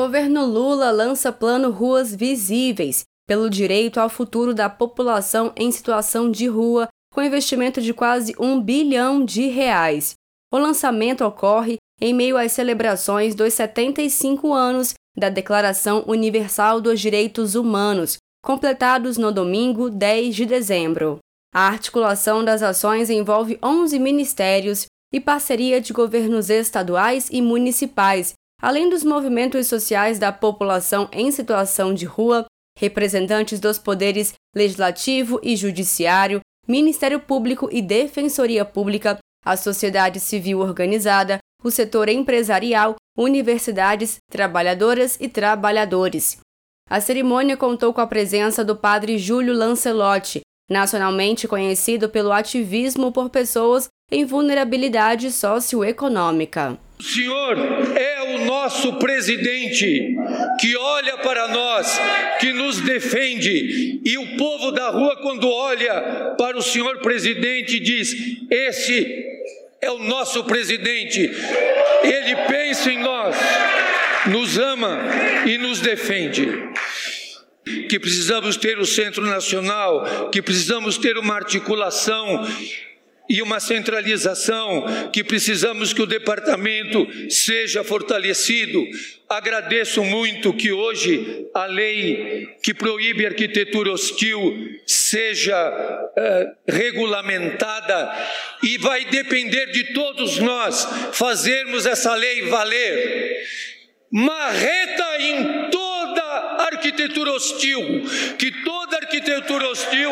Governo Lula lança plano Ruas Visíveis pelo direito ao futuro da população em situação de rua, com investimento de quase um bilhão de reais. O lançamento ocorre em meio às celebrações dos 75 anos da Declaração Universal dos Direitos Humanos, completados no domingo 10 de dezembro. A articulação das ações envolve 11 ministérios e parceria de governos estaduais e municipais, além dos movimentos sociais da população em situação de rua, representantes dos poderes legislativo e judiciário, Ministério Público e Defensoria Pública, a sociedade civil organizada, o setor empresarial, universidades, trabalhadoras e trabalhadores. A cerimônia contou com a presença do padre Júlio Lancelotti, nacionalmente conhecido pelo ativismo por pessoas em vulnerabilidade socioeconômica. O Senhor é nosso presidente que olha para nós, que nos defende, e o povo da rua, quando olha para o senhor presidente, diz: Esse é o nosso presidente, ele pensa em nós, nos ama e nos defende. Que precisamos ter o Centro Nacional, que precisamos ter uma articulação e uma centralização, que precisamos que o departamento seja fortalecido. Agradeço muito que hoje a lei que proíbe arquitetura hostil seja uh, regulamentada e vai depender de todos nós fazermos essa lei valer. Marreta em toda arquitetura hostil, que toda arquitetura hostil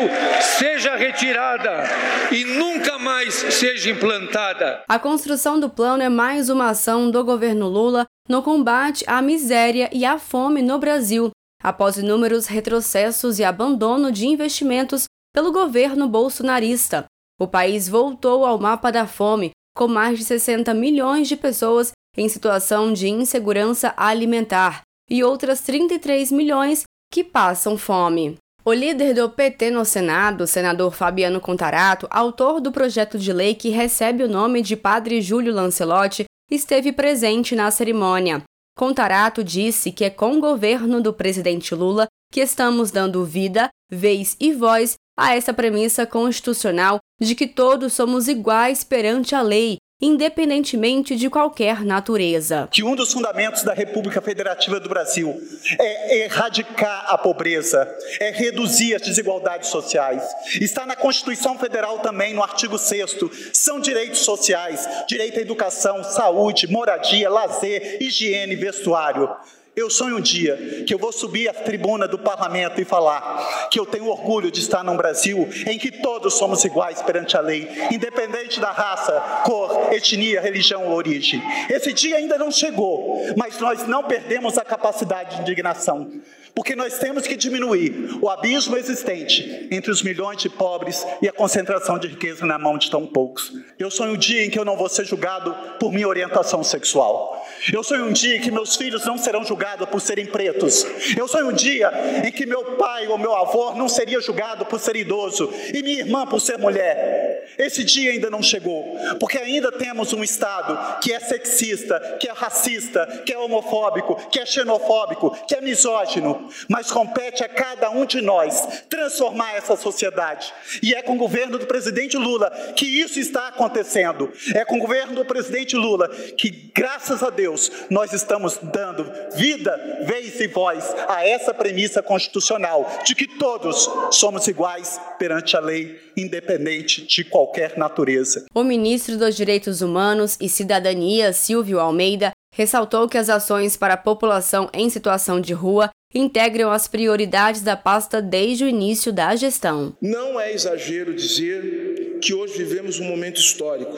seja retirada e nunca mais seja implantada. A construção do plano é mais uma ação do governo Lula no combate à miséria e à fome no Brasil, após inúmeros retrocessos e abandono de investimentos pelo governo bolsonarista. O país voltou ao mapa da fome, com mais de 60 milhões de pessoas em situação de insegurança alimentar e outras 33 milhões que passam fome. O líder do PT no Senado, senador Fabiano Contarato, autor do projeto de lei que recebe o nome de Padre Júlio Lancelotti, esteve presente na cerimônia. Contarato disse que é com o governo do presidente Lula que estamos dando vida, vez e voz a essa premissa constitucional de que todos somos iguais perante a lei independentemente de qualquer natureza. Que um dos fundamentos da República Federativa do Brasil é erradicar a pobreza, é reduzir as desigualdades sociais. Está na Constituição Federal também, no artigo 6 são direitos sociais, direito à educação, saúde, moradia, lazer, higiene, vestuário. Eu sonho um dia que eu vou subir à tribuna do parlamento e falar que eu tenho orgulho de estar num Brasil em que todos somos iguais perante a lei, independente da raça, cor, etnia, religião ou origem. Esse dia ainda não chegou, mas nós não perdemos a capacidade de indignação. Porque nós temos que diminuir o abismo existente entre os milhões de pobres e a concentração de riqueza na mão de tão poucos. Eu sonho um dia em que eu não vou ser julgado por minha orientação sexual. Eu sonho um dia em que meus filhos não serão julgados por serem pretos. Eu sonho um dia em que meu pai ou meu avô não seria julgado por ser idoso e minha irmã por ser mulher. Esse dia ainda não chegou, porque ainda temos um Estado que é sexista, que é racista, que é homofóbico, que é xenofóbico, que é misógino, mas compete a cada um de nós transformar essa sociedade. E é com o governo do presidente Lula que isso está acontecendo. É com o governo do presidente Lula que, graças a Deus, nós estamos dando vida, vez e voz a essa premissa constitucional de que todos somos iguais perante a lei, independente de qualquer natureza. O ministro dos Direitos Humanos e Cidadania, Silvio Almeida, ressaltou que as ações para a população em situação de rua integram as prioridades da pasta desde o início da gestão. Não é exagero dizer que hoje vivemos um momento histórico,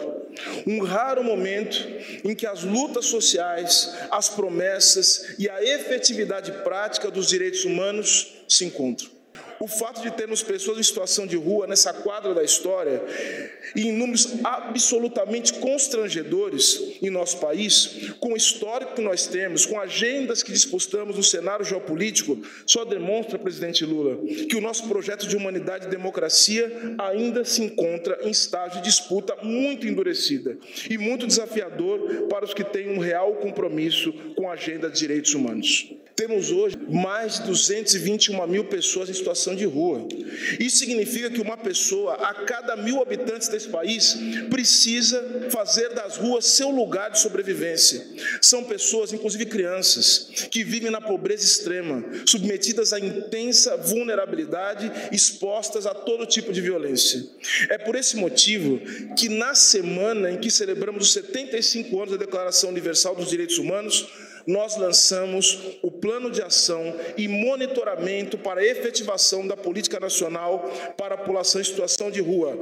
um raro momento em que as lutas sociais, as promessas e a efetividade prática dos direitos humanos se encontram. O fato de termos pessoas em situação de rua nessa quadra da história, e em números absolutamente constrangedores em nosso país, com o histórico que nós temos, com agendas que disputamos no cenário geopolítico, só demonstra, presidente Lula, que o nosso projeto de humanidade e democracia ainda se encontra em estágio de disputa muito endurecida e muito desafiador para os que têm um real compromisso com a agenda de direitos humanos. Temos hoje mais de 221 mil pessoas em situação de rua. Isso significa que uma pessoa a cada mil habitantes desse país precisa fazer das ruas seu lugar de sobrevivência. São pessoas, inclusive crianças, que vivem na pobreza extrema, submetidas a intensa vulnerabilidade, expostas a todo tipo de violência. É por esse motivo que, na semana em que celebramos os 75 anos da Declaração Universal dos Direitos Humanos, nós lançamos o plano de ação e monitoramento para a efetivação da política nacional para a população em situação de rua.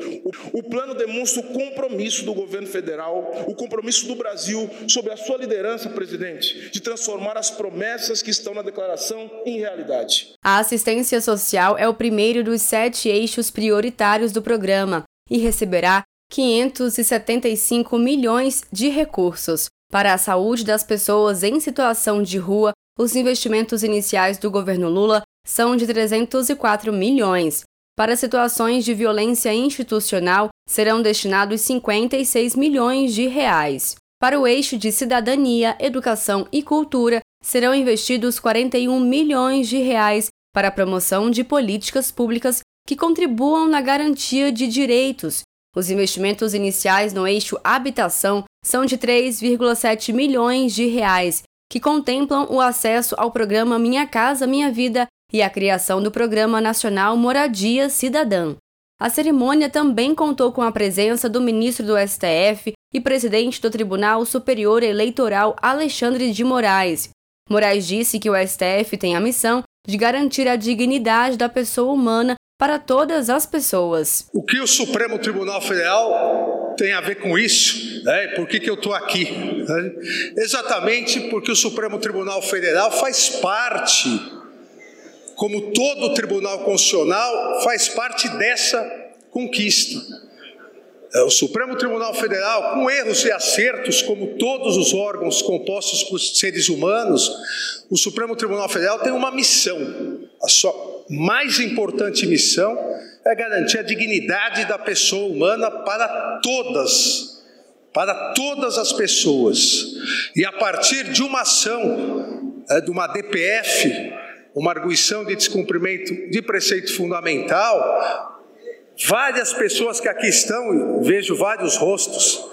O, plano demonstra o compromisso do governo federal, o compromisso do Brasil sobre a sua liderança, presidente, de transformar as promessas que estão na declaração em realidade. A assistência social é o primeiro dos sete eixos prioritários do programa e receberá 575 milhões de recursos. Para a saúde das pessoas em situação de rua, os investimentos iniciais do governo Lula são de 304 milhões. Para situações de violência institucional, serão destinados 56 milhões de reais. Para o eixo de cidadania, educação e cultura, serão investidos 41 milhões de reais para a promoção de políticas públicas que contribuam na garantia de direitos, os investimentos iniciais no eixo habitação são de 3,7 milhões de reais, que contemplam o acesso ao programa Minha Casa Minha Vida e a criação do Programa Nacional Moradia Cidadã. A cerimônia também contou com a presença do ministro do STF e presidente do Tribunal Superior Eleitoral Alexandre de Moraes. Moraes disse que o STF tem a missão de garantir a dignidade da pessoa humana para todas as pessoas. O que o Supremo Tribunal Federal tem a ver com isso? Né? Por que, que eu estou aqui? Né? Exatamente porque o Supremo Tribunal Federal faz parte, como todo Tribunal Constitucional, faz parte dessa conquista. É, o Supremo Tribunal Federal, com erros e acertos, como todos os órgãos compostos por seres humanos, o Supremo Tribunal Federal tem uma missão. A sua mais importante missão é garantir a dignidade da pessoa humana para todas, para todas as pessoas. E a partir de uma ação, é, de uma DPF, uma arguição de descumprimento de preceito fundamental, várias pessoas que aqui estão, vejo vários rostos,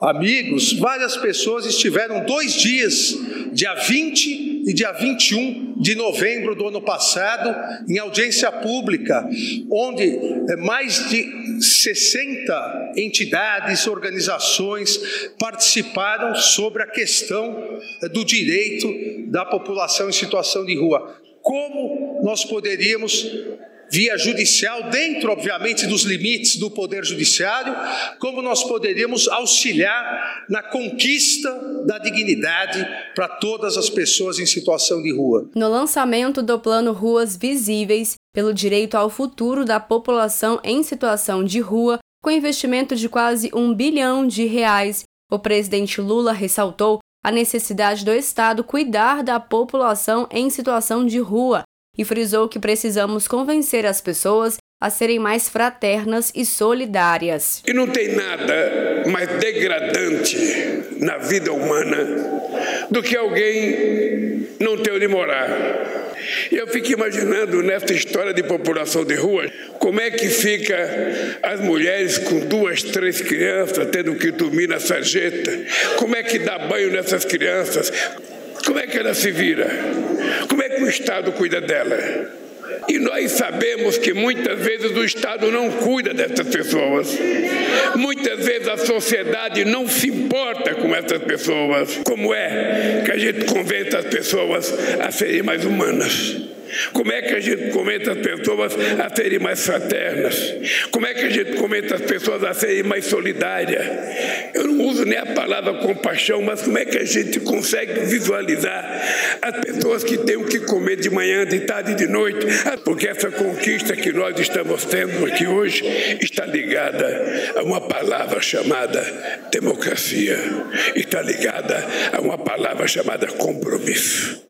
amigos, várias pessoas estiveram dois dias, dia 20 e dia 21 de novembro do ano passado, em audiência pública, onde eh, mais de 60 entidades, organizações participaram sobre a questão eh, do direito da população em situação de rua. Como nós poderíamos via judicial, dentro, obviamente, dos limites do Poder Judiciário, como nós poderíamos auxiliar na conquista da dignidade para todas as pessoas em situação de rua. No lançamento do Plano Ruas Visíveis, pelo direito ao futuro da população em situação de rua, com investimento de quase um bilhão de reais, o presidente Lula ressaltou a necessidade do Estado cuidar da população em situação de rua e frisou que precisamos convencer as pessoas a serem mais fraternas e solidárias. E não tem nada mais degradante na vida humana do que alguém não ter onde morar. Eu fico imaginando nessa história de população de rua, como é que fica as mulheres com duas, três crianças tendo que dormir na sarjeta, como é que dá banho nessas crianças, como é que ela se vira? Que o Estado cuida dela? E nós sabemos que muitas vezes o Estado não cuida dessas pessoas. Muitas vezes a sociedade não se importa com essas pessoas. Como é que a gente convence as pessoas a serem mais humanas? Como é que a gente comenta as pessoas a serem mais fraternas? Como é que a gente comenta as pessoas a serem mais solidárias? Eu não uso nem a palavra compaixão, mas como é que a gente consegue visualizar as pessoas que têm o que comer de manhã, de tarde e de noite? Porque essa conquista que nós estamos tendo aqui hoje está ligada a uma palavra chamada democracia, está ligada a uma palavra chamada compromisso.